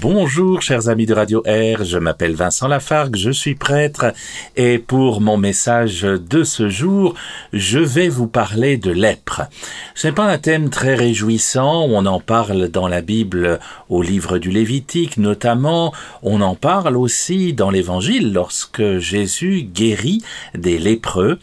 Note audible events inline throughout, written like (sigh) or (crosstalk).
Bonjour chers amis de Radio Air, je m'appelle Vincent Lafargue, je suis prêtre et pour mon message de ce jour, je vais vous parler de lèpre. Ce n'est pas un thème très réjouissant, on en parle dans la Bible au livre du Lévitique notamment, on en parle aussi dans l'Évangile lorsque Jésus guérit des lépreux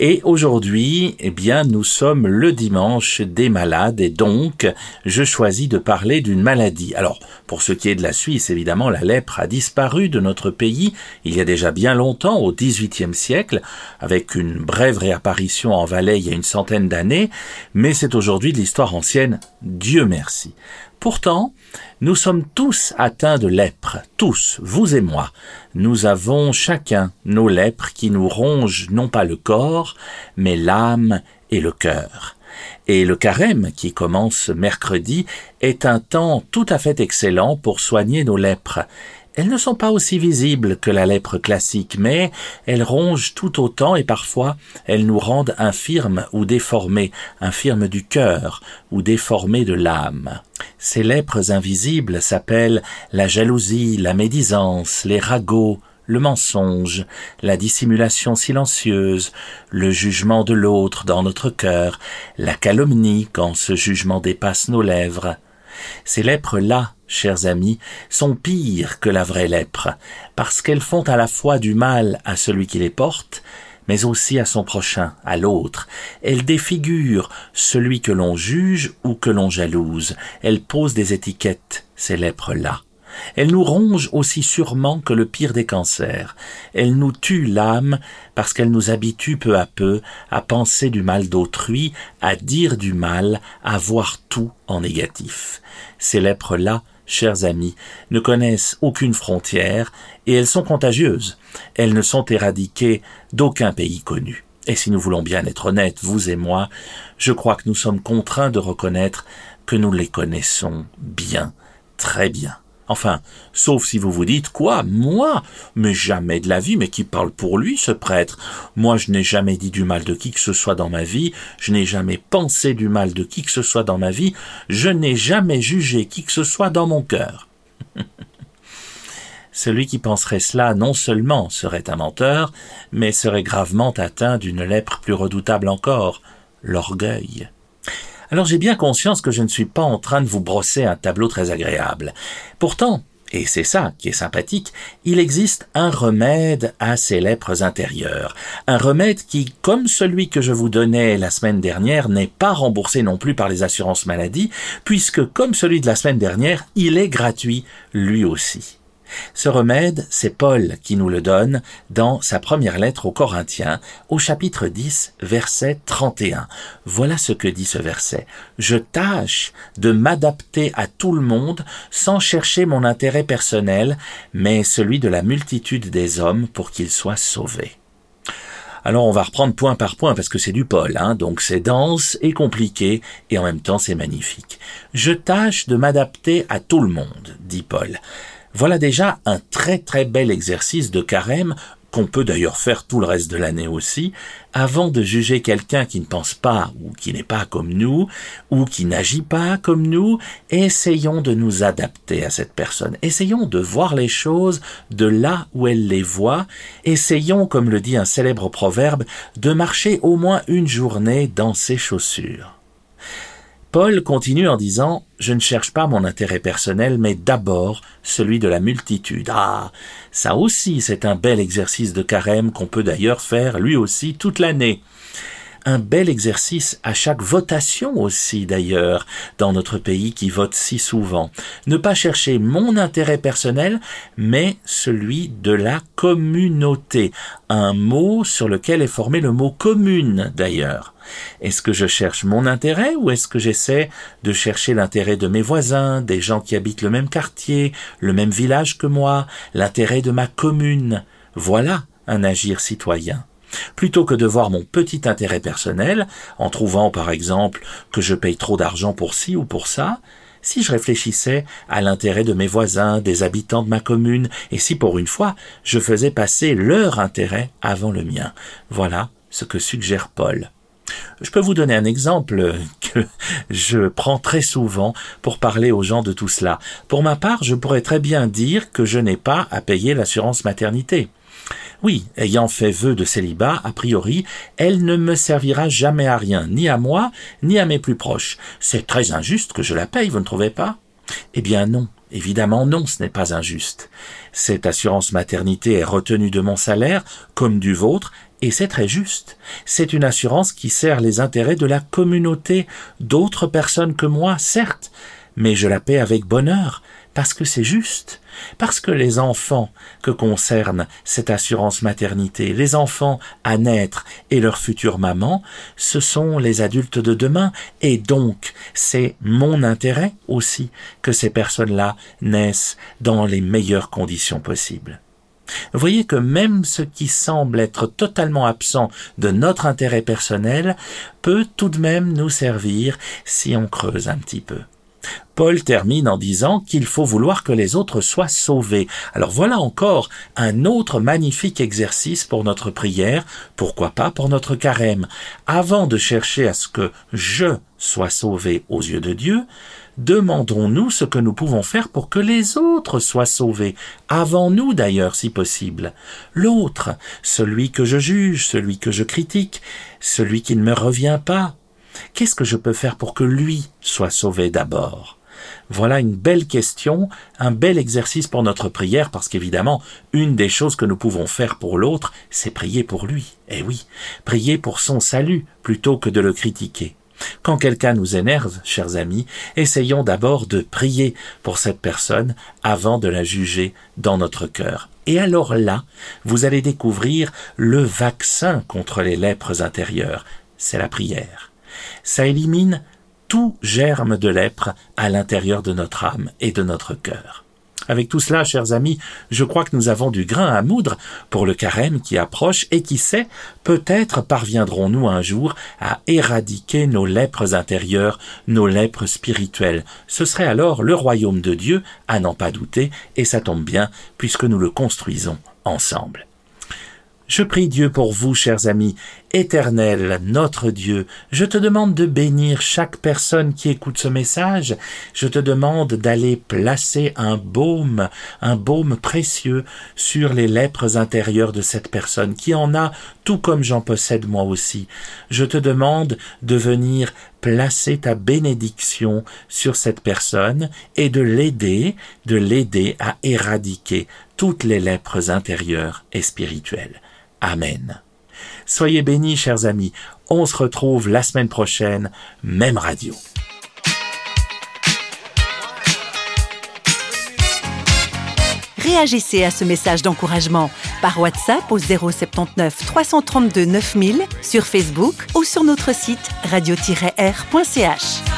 et aujourd'hui, eh bien, nous sommes le dimanche des malades et donc je choisis de parler d'une maladie. Alors, pour ce qui de la Suisse, évidemment, la lèpre a disparu de notre pays il y a déjà bien longtemps, au XVIIIe siècle, avec une brève réapparition en Valais il y a une centaine d'années, mais c'est aujourd'hui de l'histoire ancienne, Dieu merci. Pourtant, nous sommes tous atteints de lèpre, tous, vous et moi. Nous avons chacun nos lèpres qui nous rongent non pas le corps, mais l'âme et le cœur. Et le carême, qui commence mercredi, est un temps tout à fait excellent pour soigner nos lèpres. Elles ne sont pas aussi visibles que la lèpre classique, mais elles rongent tout autant et parfois elles nous rendent infirmes ou déformés, infirmes du cœur ou déformés de l'âme. Ces lèpres invisibles s'appellent la jalousie, la médisance, les ragots, le mensonge, la dissimulation silencieuse, le jugement de l'autre dans notre cœur, la calomnie quand ce jugement dépasse nos lèvres. Ces lèpres-là, chers amis, sont pires que la vraie lèpre, parce qu'elles font à la fois du mal à celui qui les porte, mais aussi à son prochain, à l'autre. Elles défigurent celui que l'on juge ou que l'on jalouse. Elles posent des étiquettes, ces lèpres-là. Elle nous ronge aussi sûrement que le pire des cancers. Elle nous tue l'âme parce qu'elle nous habitue peu à peu à penser du mal d'autrui, à dire du mal, à voir tout en négatif. Ces lèpres-là, chers amis, ne connaissent aucune frontière et elles sont contagieuses. Elles ne sont éradiquées d'aucun pays connu. Et si nous voulons bien être honnêtes, vous et moi, je crois que nous sommes contraints de reconnaître que nous les connaissons bien, très bien. Enfin, sauf si vous vous dites quoi, moi, mais jamais de la vie, mais qui parle pour lui, ce prêtre. Moi, je n'ai jamais dit du mal de qui que ce soit dans ma vie, je n'ai jamais pensé du mal de qui que ce soit dans ma vie, je n'ai jamais jugé qui que ce soit dans mon cœur. (laughs) Celui qui penserait cela non seulement serait un menteur, mais serait gravement atteint d'une lèpre plus redoutable encore, l'orgueil. Alors j'ai bien conscience que je ne suis pas en train de vous brosser un tableau très agréable. Pourtant, et c'est ça qui est sympathique, il existe un remède à ces lèpres intérieures. Un remède qui, comme celui que je vous donnais la semaine dernière, n'est pas remboursé non plus par les assurances maladie, puisque, comme celui de la semaine dernière, il est gratuit lui aussi. Ce remède, c'est Paul qui nous le donne dans sa première lettre aux Corinthiens, au chapitre 10, verset 31. Voilà ce que dit ce verset. Je tâche de m'adapter à tout le monde sans chercher mon intérêt personnel, mais celui de la multitude des hommes pour qu'ils soient sauvés. Alors on va reprendre point par point parce que c'est du Paul, hein, donc c'est dense et compliqué et en même temps c'est magnifique. Je tâche de m'adapter à tout le monde, dit Paul. Voilà déjà un très très bel exercice de carême qu'on peut d'ailleurs faire tout le reste de l'année aussi, avant de juger quelqu'un qui ne pense pas ou qui n'est pas comme nous ou qui n'agit pas comme nous, essayons de nous adapter à cette personne. Essayons de voir les choses de là où elle les voit. Essayons, comme le dit un célèbre proverbe, de marcher au moins une journée dans ses chaussures. Paul continue en disant Je ne cherche pas mon intérêt personnel, mais d'abord celui de la multitude. Ah. Ça aussi, c'est un bel exercice de carême qu'on peut d'ailleurs faire lui aussi toute l'année un bel exercice à chaque votation aussi d'ailleurs dans notre pays qui vote si souvent. Ne pas chercher mon intérêt personnel, mais celui de la communauté. Un mot sur lequel est formé le mot commune d'ailleurs. Est-ce que je cherche mon intérêt ou est-ce que j'essaie de chercher l'intérêt de mes voisins, des gens qui habitent le même quartier, le même village que moi, l'intérêt de ma commune? Voilà un agir citoyen. Plutôt que de voir mon petit intérêt personnel, en trouvant par exemple que je paye trop d'argent pour ci ou pour ça, si je réfléchissais à l'intérêt de mes voisins, des habitants de ma commune, et si pour une fois je faisais passer leur intérêt avant le mien. Voilà ce que suggère Paul. Je peux vous donner un exemple (laughs) que je prends très souvent pour parler aux gens de tout cela. Pour ma part, je pourrais très bien dire que je n'ai pas à payer l'assurance maternité. Oui, ayant fait vœu de célibat, a priori, elle ne me servira jamais à rien, ni à moi, ni à mes plus proches. C'est très injuste que je la paye, vous ne trouvez pas? Eh bien non, évidemment non, ce n'est pas injuste. Cette assurance maternité est retenue de mon salaire, comme du vôtre, et c'est très juste. C'est une assurance qui sert les intérêts de la communauté, d'autres personnes que moi, certes, mais je la paie avec bonheur, parce que c'est juste, parce que les enfants que concerne cette assurance maternité, les enfants à naître et leur future maman, ce sont les adultes de demain, et donc c'est mon intérêt aussi que ces personnes-là naissent dans les meilleures conditions possibles. Voyez que même ce qui semble être totalement absent de notre intérêt personnel peut tout de même nous servir si on creuse un petit peu. Paul termine en disant qu'il faut vouloir que les autres soient sauvés. Alors voilà encore un autre magnifique exercice pour notre prière, pourquoi pas pour notre carême. Avant de chercher à ce que je sois sauvé aux yeux de Dieu, demandons-nous ce que nous pouvons faire pour que les autres soient sauvés, avant nous d'ailleurs si possible. L'autre, celui que je juge, celui que je critique, celui qui ne me revient pas, Qu'est-ce que je peux faire pour que lui soit sauvé d'abord? Voilà une belle question, un bel exercice pour notre prière, parce qu'évidemment, une des choses que nous pouvons faire pour l'autre, c'est prier pour lui. Eh oui, prier pour son salut, plutôt que de le critiquer. Quand quelqu'un nous énerve, chers amis, essayons d'abord de prier pour cette personne avant de la juger dans notre cœur. Et alors là, vous allez découvrir le vaccin contre les lèpres intérieures, c'est la prière ça élimine tout germe de lèpre à l'intérieur de notre âme et de notre cœur. Avec tout cela, chers amis, je crois que nous avons du grain à moudre pour le carême qui approche et qui sait, peut-être parviendrons-nous un jour à éradiquer nos lèpres intérieures, nos lèpres spirituelles. Ce serait alors le royaume de Dieu, à n'en pas douter, et ça tombe bien, puisque nous le construisons ensemble. Je prie Dieu pour vous, chers amis. Éternel, notre Dieu, je te demande de bénir chaque personne qui écoute ce message. Je te demande d'aller placer un baume, un baume précieux sur les lèpres intérieures de cette personne qui en a tout comme j'en possède moi aussi. Je te demande de venir placer ta bénédiction sur cette personne et de l'aider, de l'aider à éradiquer toutes les lèpres intérieures et spirituelles. Amen. Soyez bénis, chers amis. On se retrouve la semaine prochaine, même radio. Réagissez à ce message d'encouragement par WhatsApp au 079 332 9000, sur Facebook ou sur notre site radio-r.ch.